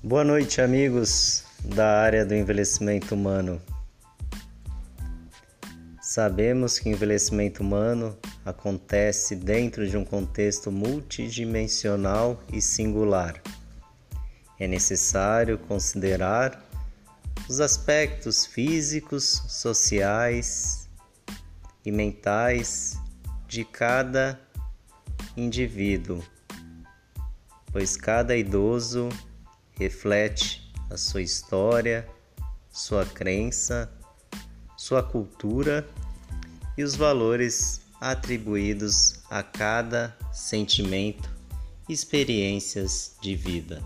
Boa noite, amigos da área do envelhecimento humano. Sabemos que o envelhecimento humano acontece dentro de um contexto multidimensional e singular. É necessário considerar os aspectos físicos, sociais e mentais de cada indivíduo, pois cada idoso reflete a sua história, sua crença, sua cultura e os valores atribuídos a cada sentimento experiências de vida.